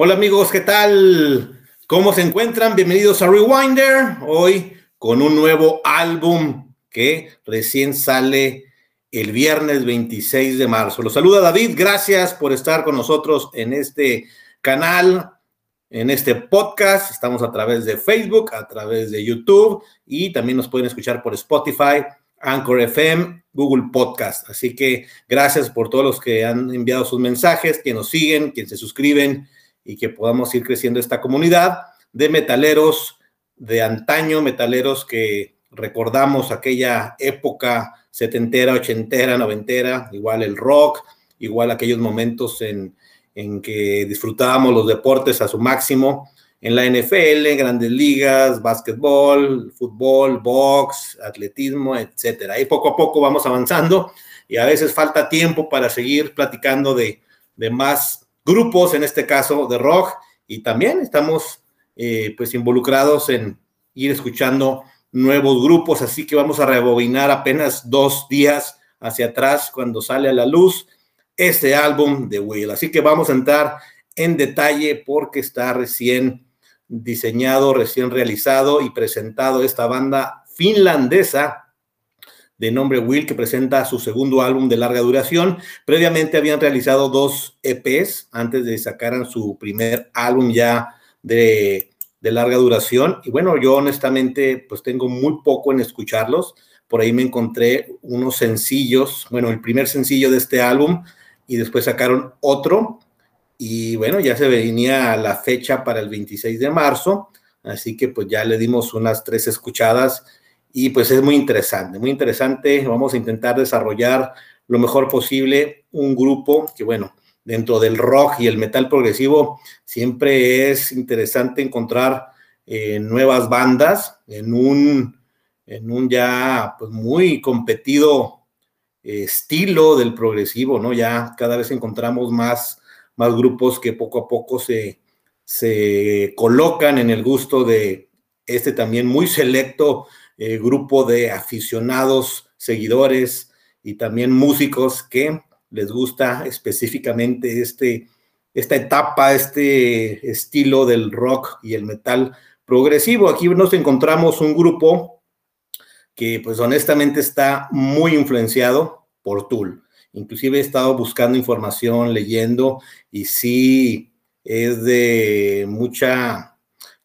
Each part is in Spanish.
Hola amigos, ¿qué tal? ¿Cómo se encuentran? Bienvenidos a Rewinder. Hoy con un nuevo álbum que recién sale el viernes 26 de marzo. Los saluda David, gracias por estar con nosotros en este canal, en este podcast. Estamos a través de Facebook, a través de YouTube y también nos pueden escuchar por Spotify, Anchor FM, Google Podcast. Así que gracias por todos los que han enviado sus mensajes, que nos siguen, que se suscriben y que podamos ir creciendo esta comunidad de metaleros de antaño, metaleros que recordamos aquella época setentera, ochentera, noventera, igual el rock, igual aquellos momentos en, en que disfrutábamos los deportes a su máximo en la NFL, grandes ligas, básquetbol, fútbol, box, atletismo, etcétera. Y poco a poco vamos avanzando y a veces falta tiempo para seguir platicando de, de más grupos, en este caso de rock, y también estamos eh, pues involucrados en ir escuchando nuevos grupos, así que vamos a rebobinar apenas dos días hacia atrás cuando sale a la luz este álbum de Will. Así que vamos a entrar en detalle porque está recién diseñado, recién realizado y presentado esta banda finlandesa de nombre Will, que presenta su segundo álbum de larga duración. Previamente habían realizado dos EPs antes de sacaran su primer álbum ya de, de, larga duración. Y bueno, yo honestamente pues tengo muy poco en escucharlos. Por ahí me encontré unos sencillos, bueno, el primer sencillo de este álbum y después sacaron otro. Y bueno, ya se venía la fecha para el 26 de marzo, así que pues ya le dimos unas tres escuchadas y pues es muy interesante, muy interesante. Vamos a intentar desarrollar lo mejor posible un grupo que, bueno, dentro del rock y el metal progresivo siempre es interesante encontrar eh, nuevas bandas en un, en un ya pues, muy competido eh, estilo del progresivo, ¿no? Ya cada vez encontramos más, más grupos que poco a poco se, se colocan en el gusto de este también muy selecto eh, grupo de aficionados, seguidores y también músicos que les gusta específicamente este, esta etapa, este estilo del rock y el metal progresivo. Aquí nos encontramos un grupo que pues honestamente está muy influenciado por Tool. Inclusive he estado buscando información, leyendo y sí es de mucha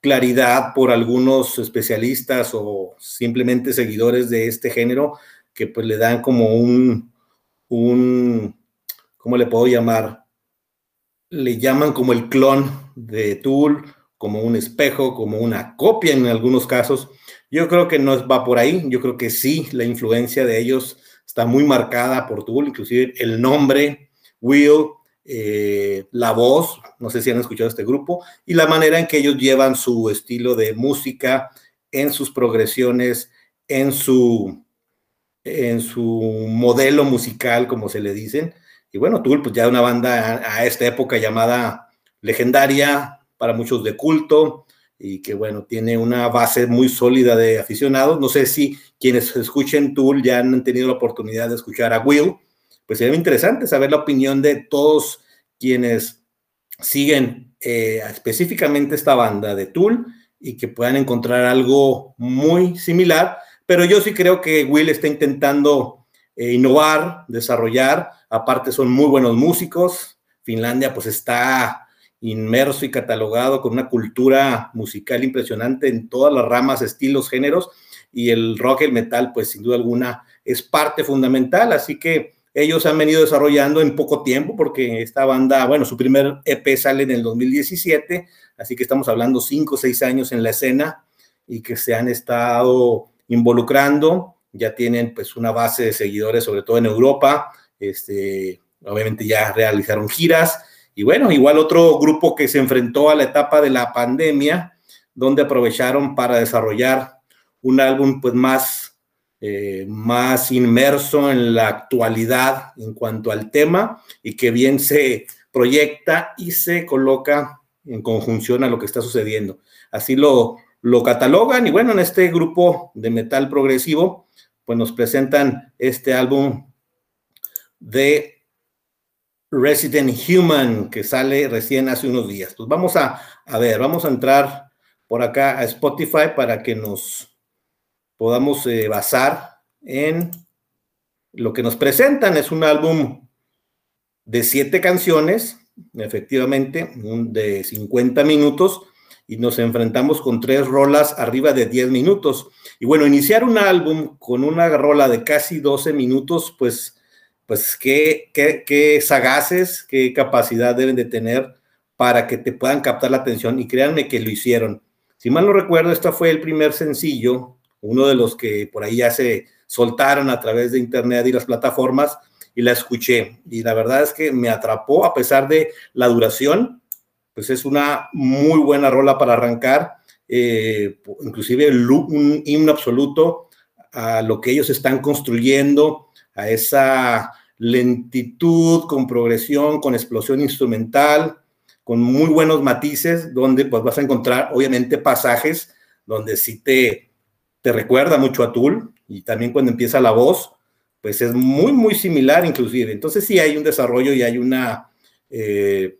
claridad por algunos especialistas o simplemente seguidores de este género que pues le dan como un, un, ¿cómo le puedo llamar? Le llaman como el clon de Tool, como un espejo, como una copia en algunos casos. Yo creo que no va por ahí, yo creo que sí, la influencia de ellos está muy marcada por Tool, inclusive el nombre, Will, eh, la voz, no sé si han escuchado este grupo, y la manera en que ellos llevan su estilo de música en sus progresiones, en su, en su modelo musical, como se le dicen. Y bueno, Tool, pues ya una banda a, a esta época llamada legendaria, para muchos de culto, y que bueno, tiene una base muy sólida de aficionados. No sé si quienes escuchen Tool ya han tenido la oportunidad de escuchar a Will, pues sería interesante saber la opinión de todos quienes siguen eh, específicamente esta banda de Tool y que puedan encontrar algo muy similar, pero yo sí creo que Will está intentando eh, innovar, desarrollar, aparte son muy buenos músicos, Finlandia pues está inmerso y catalogado con una cultura musical impresionante en todas las ramas, estilos, géneros, y el rock el metal pues sin duda alguna es parte fundamental, así que ellos han venido desarrollando en poco tiempo porque esta banda, bueno, su primer EP sale en el 2017, así que estamos hablando cinco o seis años en la escena y que se han estado involucrando, ya tienen pues una base de seguidores, sobre todo en Europa, este, obviamente ya realizaron giras. Y bueno, igual otro grupo que se enfrentó a la etapa de la pandemia, donde aprovecharon para desarrollar un álbum pues más eh, más inmerso en la actualidad en cuanto al tema y que bien se proyecta y se coloca en conjunción a lo que está sucediendo. Así lo, lo catalogan y bueno, en este grupo de metal progresivo, pues nos presentan este álbum de Resident Human, que sale recién hace unos días. Pues vamos a, a ver, vamos a entrar por acá a Spotify para que nos podamos eh, basar en lo que nos presentan. Es un álbum de siete canciones, efectivamente, de 50 minutos, y nos enfrentamos con tres rolas arriba de 10 minutos. Y bueno, iniciar un álbum con una rola de casi 12 minutos, pues, pues qué, qué, qué sagaces, qué capacidad deben de tener para que te puedan captar la atención. Y créanme que lo hicieron. Si mal no recuerdo, este fue el primer sencillo, uno de los que por ahí ya se soltaron a través de internet y las plataformas, y la escuché. Y la verdad es que me atrapó a pesar de la duración, pues es una muy buena rola para arrancar, eh, inclusive un himno absoluto a lo que ellos están construyendo, a esa lentitud con progresión, con explosión instrumental, con muy buenos matices, donde pues vas a encontrar obviamente pasajes donde sí te, te recuerda mucho a Tool y también cuando empieza la voz, pues es muy, muy similar inclusive. Entonces sí hay un desarrollo y hay una eh,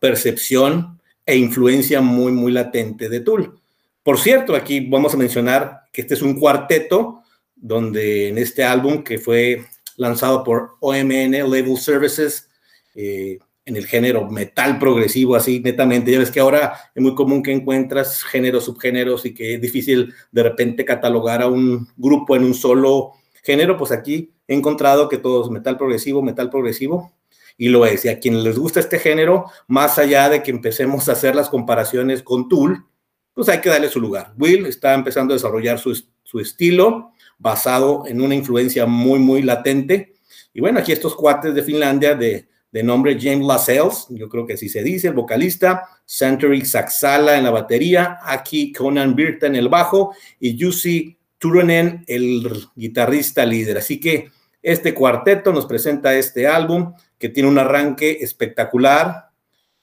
percepción e influencia muy, muy latente de Tool. Por cierto, aquí vamos a mencionar que este es un cuarteto donde en este álbum que fue lanzado por OMN Label Services, eh, en el género metal progresivo, así netamente. Ya ves que ahora es muy común que encuentras géneros, subgéneros y que es difícil de repente catalogar a un grupo en un solo género, pues aquí he encontrado que todo es metal progresivo, metal progresivo, y lo es. Y a quienes les gusta este género, más allá de que empecemos a hacer las comparaciones con Tool, pues hay que darle su lugar. Will está empezando a desarrollar su, su estilo basado en una influencia muy, muy latente. Y bueno, aquí estos cuates de Finlandia de, de nombre James Lascelles, yo creo que así se dice, el vocalista, Santori Saxala en la batería, aquí Conan Birta en el bajo y Jussi Turunen, el guitarrista líder. Así que este cuarteto nos presenta este álbum que tiene un arranque espectacular.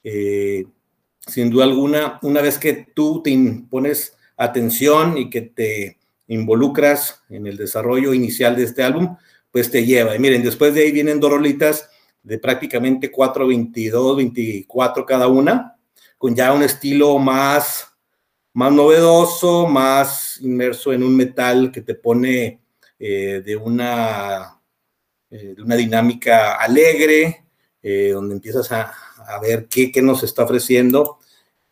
Eh, sin duda alguna, una vez que tú te pones atención y que te involucras en el desarrollo inicial de este álbum, pues te lleva. Y miren, después de ahí vienen dos rolitas de prácticamente 4, 22, 24 cada una, con ya un estilo más más novedoso, más inmerso en un metal que te pone eh, de, una, eh, una dinámica alegre, eh, donde empiezas a, ver qué, qué, nos está ofreciendo.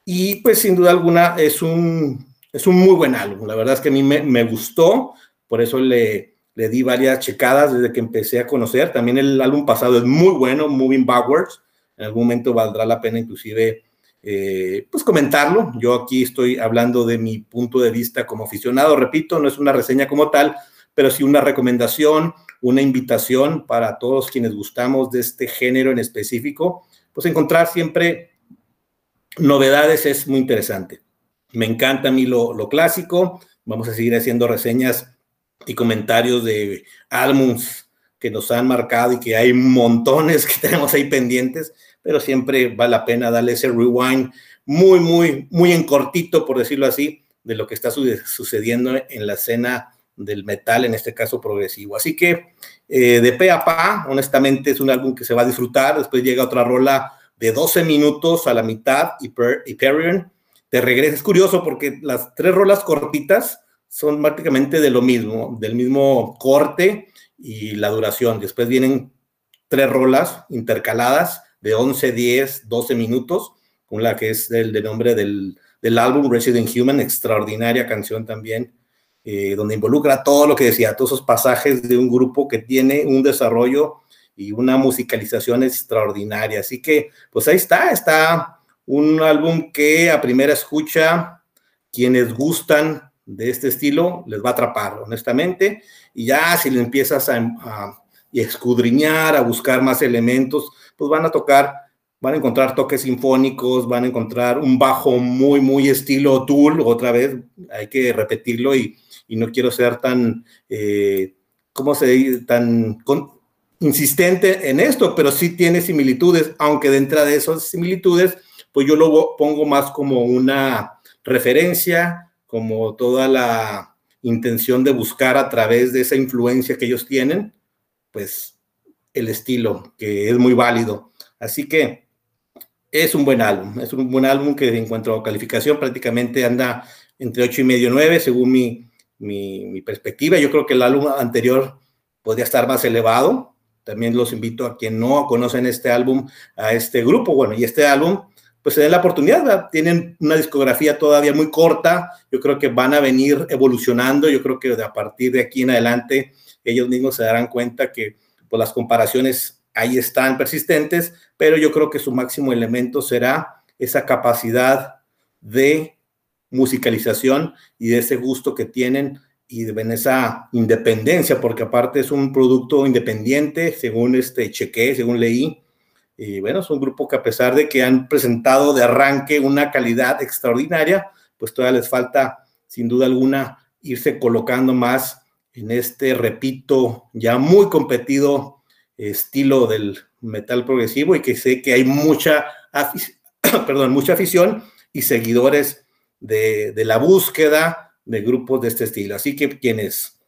Y pues sin duda alguna es un, es un muy buen álbum. La verdad es que a mí me, me gustó, por eso le, le di varias checadas desde que empecé a conocer. También el álbum pasado es muy bueno, Moving Backwards. En algún momento valdrá la pena inclusive eh, pues comentarlo. Yo aquí estoy hablando de mi punto de vista como aficionado, repito, no es una reseña como tal, pero sí una recomendación, una invitación para todos quienes gustamos de este género en específico, pues encontrar siempre novedades es muy interesante. Me encanta a mí lo, lo clásico, vamos a seguir haciendo reseñas y comentarios de álbums que nos han marcado y que hay montones que tenemos ahí pendientes pero siempre vale la pena darle ese rewind muy, muy, muy en cortito, por decirlo así, de lo que está sucediendo en la escena del metal, en este caso progresivo. Así que eh, de pe a pa, honestamente es un álbum que se va a disfrutar. Después llega otra rola de 12 minutos a la mitad, y Hyperion. Te regresa. Es curioso porque las tres rolas cortitas son prácticamente de lo mismo, del mismo corte y la duración. Después vienen tres rolas intercaladas de 11, 10, 12 minutos, con la que es del, nombre del, álbum Resident Human, extraordinaria canción también, eh, donde involucra todo lo que decía, todos esos pasajes de un grupo que tiene un desarrollo y una musicalización extraordinaria. Así que, pues ahí está, está un álbum que a primera escucha, quienes gustan de este estilo, les va a atrapar, honestamente, y ya si le empiezas a, escudriñar, a buscar más elementos, pues van a tocar, van a encontrar toques sinfónicos, van a encontrar un bajo muy, muy estilo Tool, otra vez, hay que repetirlo y, no quiero ser tan, eh, ¿cómo se dice?, tan insistente en esto, pero sí tiene similitudes, aunque dentro de esas similitudes, pues yo lo pongo más como una referencia, como toda la intención de buscar a través de esa influencia que ellos tienen, pues el estilo, que es muy válido. Así que es un buen álbum, es un buen álbum que en cuanto a calificación prácticamente anda entre 8 y medio 9 según mi, mi, perspectiva. Yo creo que el álbum anterior podría estar más elevado. También los invito a quien no conocen este álbum, a este grupo. Bueno, y este álbum, pues se den la oportunidad. Tienen una discografía todavía muy corta. Yo creo que van a venir evolucionando. Yo creo que a partir de aquí en adelante ellos mismos se darán cuenta que pues, las comparaciones ahí están persistentes, pero yo creo que su máximo elemento será esa capacidad de musicalización y de ese gusto que tienen y de esa independencia, porque aparte es un producto independiente, según este cheque, según leí. Y bueno, es un grupo que a pesar de que han presentado de arranque una calidad extraordinaria, pues todavía les falta, sin duda alguna, irse colocando más en este, repito, ya muy competido estilo del metal progresivo y que sé que hay mucha, perdón, mucha afición y seguidores de, la búsqueda de grupos de este estilo. Así que quienes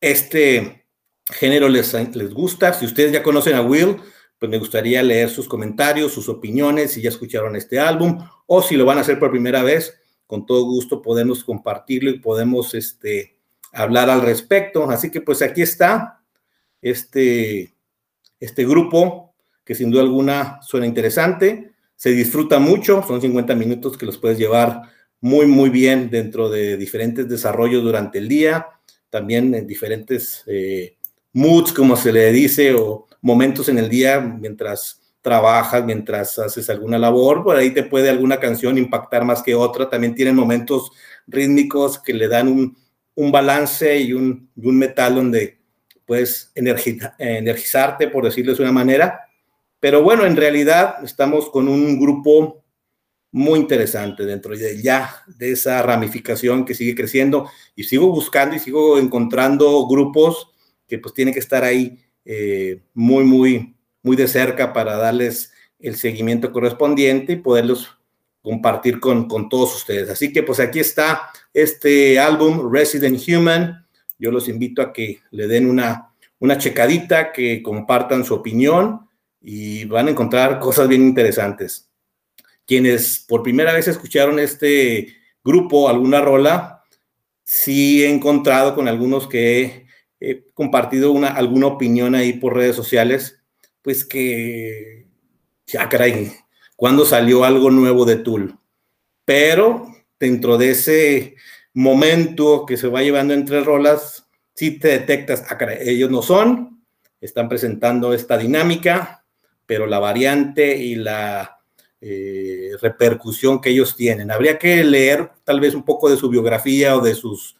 este género les, les gusta, si ustedes ya conocen a Will, pues me gustaría leer sus comentarios, sus opiniones, si ya escucharon este álbum o si lo van a hacer por primera vez, con todo gusto podemos compartirlo y podemos este, hablar al respecto. Así que pues aquí está este, este grupo que sin duda alguna suena interesante, se disfruta mucho, son 50 minutos que los puedes llevar muy, muy bien dentro de diferentes desarrollos durante el día, también en diferentes eh, moods, como se le dice, o momentos en el día mientras trabajas, mientras haces alguna labor, por ahí te puede alguna canción impactar más que otra, también tienen momentos rítmicos que le dan un, un balance y un, un, metal donde puedes energizarte, por decirlo de una manera, pero bueno, en realidad estamos con un grupo muy interesante dentro de ya de esa ramificación que sigue creciendo. Y sigo buscando y sigo encontrando grupos que pues tienen que estar ahí eh, muy, muy, muy de cerca para darles el seguimiento correspondiente y poderlos compartir con, con todos ustedes. Así que pues aquí está este álbum Resident Human. Yo los invito a que le den una, una checadita, que compartan su opinión y van a encontrar cosas bien interesantes quienes por primera vez escucharon este grupo, alguna rola, sí he encontrado con algunos que he, compartido una, alguna opinión ahí por redes sociales, pues que, ya caray, cuando salió algo nuevo de Tool. Pero dentro de ese momento que se va llevando entre rolas, sí te detectas, ah, caray, ellos no son, están presentando esta dinámica, pero la variante y la eh, repercusión que ellos tienen. Habría que leer tal vez un poco de su biografía o de sus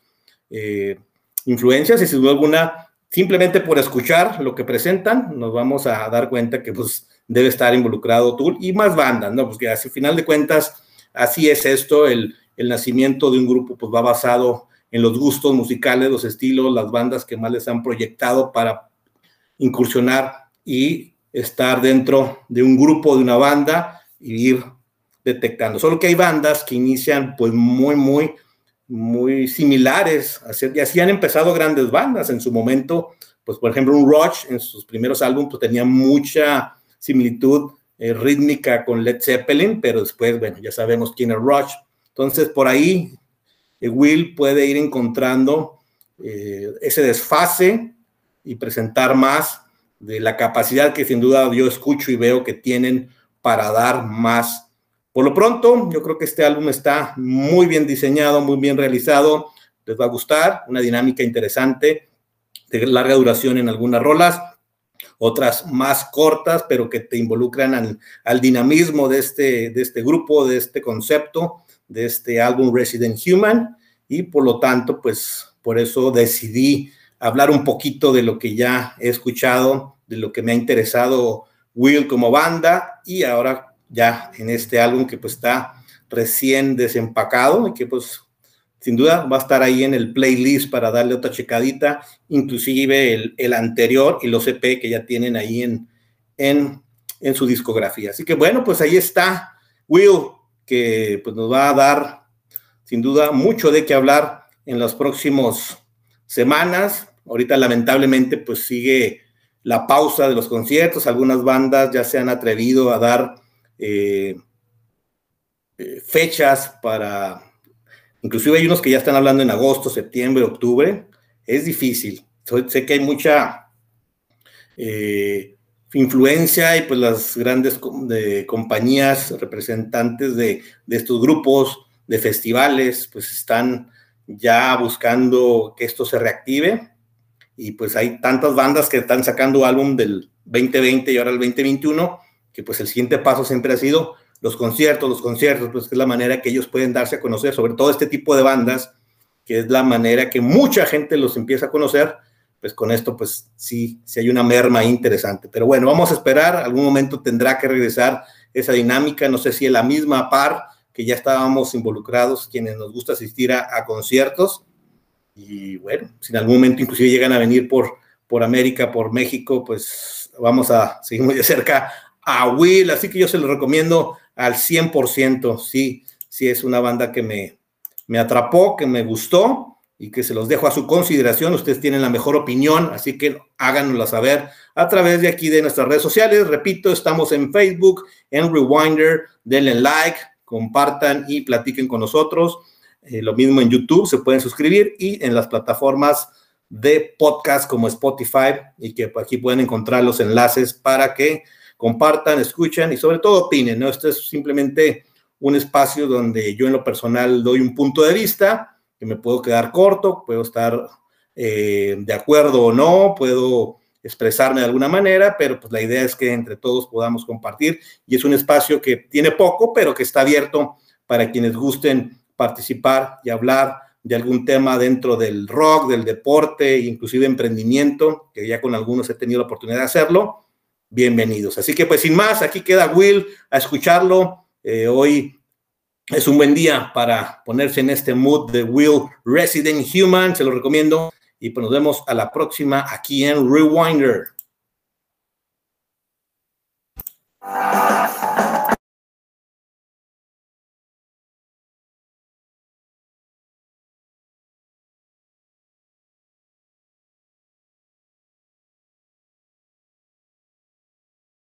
eh, influencias y sin duda alguna, simplemente por escuchar lo que presentan, nos vamos a dar cuenta que pues debe estar involucrado Tool y más bandas, ¿no? Porque al final de cuentas, así es esto, el, el nacimiento de un grupo pues va basado en los gustos musicales, los estilos, las bandas que más les han proyectado para incursionar y estar dentro de un grupo, de una banda y ir detectando. Solo que hay bandas que inician pues muy, muy, muy similares. Y así han empezado grandes bandas. En su momento, pues por ejemplo, un Rush en sus primeros álbumes pues, tenía mucha similitud eh, rítmica con Led Zeppelin, pero después, bueno, ya sabemos quién es Rush. Entonces, por ahí eh, Will puede ir encontrando eh, ese desfase y presentar más de la capacidad que sin duda yo escucho y veo que tienen para dar más. Por lo pronto, yo creo que este álbum está muy bien diseñado, muy bien realizado. Les va a gustar, una dinámica interesante, de larga duración en algunas rolas, otras más cortas, pero que te involucran al, dinamismo de este, de este grupo, de este concepto, de este álbum Resident Human. Y por lo tanto, pues por eso decidí hablar un poquito de lo que ya he escuchado, de lo que me ha interesado Will como banda y ahora ya en este álbum que pues está recién desempacado y que pues sin duda va a estar ahí en el playlist para darle otra checadita, inclusive el, el anterior y los EP que ya tienen ahí en, en, en, su discografía. Así que bueno, pues ahí está Will, que pues nos va a dar sin duda mucho de qué hablar en las próximas semanas. Ahorita lamentablemente pues sigue la pausa de los conciertos, algunas bandas ya se han atrevido a dar eh, eh, fechas para, inclusive hay unos que ya están hablando en agosto, septiembre, octubre, es difícil. Sé que hay mucha eh, influencia y pues las grandes compañías representantes de, de estos grupos, de festivales, pues están ya buscando que esto se reactive y pues hay tantas bandas que están sacando álbum del 2020 y ahora el 2021, que pues el siguiente paso siempre ha sido los conciertos, los conciertos, pues es la manera que ellos pueden darse a conocer, sobre todo este tipo de bandas, que es la manera que mucha gente los empieza a conocer, pues con esto pues sí, sí hay una merma interesante. Pero bueno, vamos a esperar, algún momento tendrá que regresar esa dinámica, no sé si es la misma par que ya estábamos involucrados, quienes nos gusta asistir a, conciertos, y bueno, si en algún momento inclusive llegan a venir por, por América, por México, pues vamos a seguir muy de cerca a Will, así que yo se lo recomiendo al 100%, sí, sí es una banda que me, me atrapó, que me gustó y que se los dejo a su consideración. Ustedes tienen la mejor opinión, así que háganosla saber a través de aquí de nuestras redes sociales. Repito, estamos en Facebook, en Rewinder, denle like, compartan y platiquen con nosotros. Eh, lo mismo en YouTube, se pueden suscribir y en las plataformas de podcast como Spotify y que aquí pueden encontrar los enlaces para que compartan, escuchen y sobre todo opinen. ¿no? Esto es simplemente un espacio donde yo en lo personal doy un punto de vista, que me puedo quedar corto, puedo estar eh, de acuerdo o no, puedo expresarme de alguna manera, pero pues la idea es que entre todos podamos compartir y es un espacio que tiene poco, pero que está abierto para quienes gusten participar y hablar de algún tema dentro del rock, del deporte, inclusive emprendimiento, que ya con algunos he tenido la oportunidad de hacerlo, bienvenidos. Así que pues sin más, aquí queda Will a escucharlo. Eh, hoy es un buen día para ponerse en este mood de Will Resident Human, se lo recomiendo. Y pues nos vemos a la próxima aquí en Rewinder.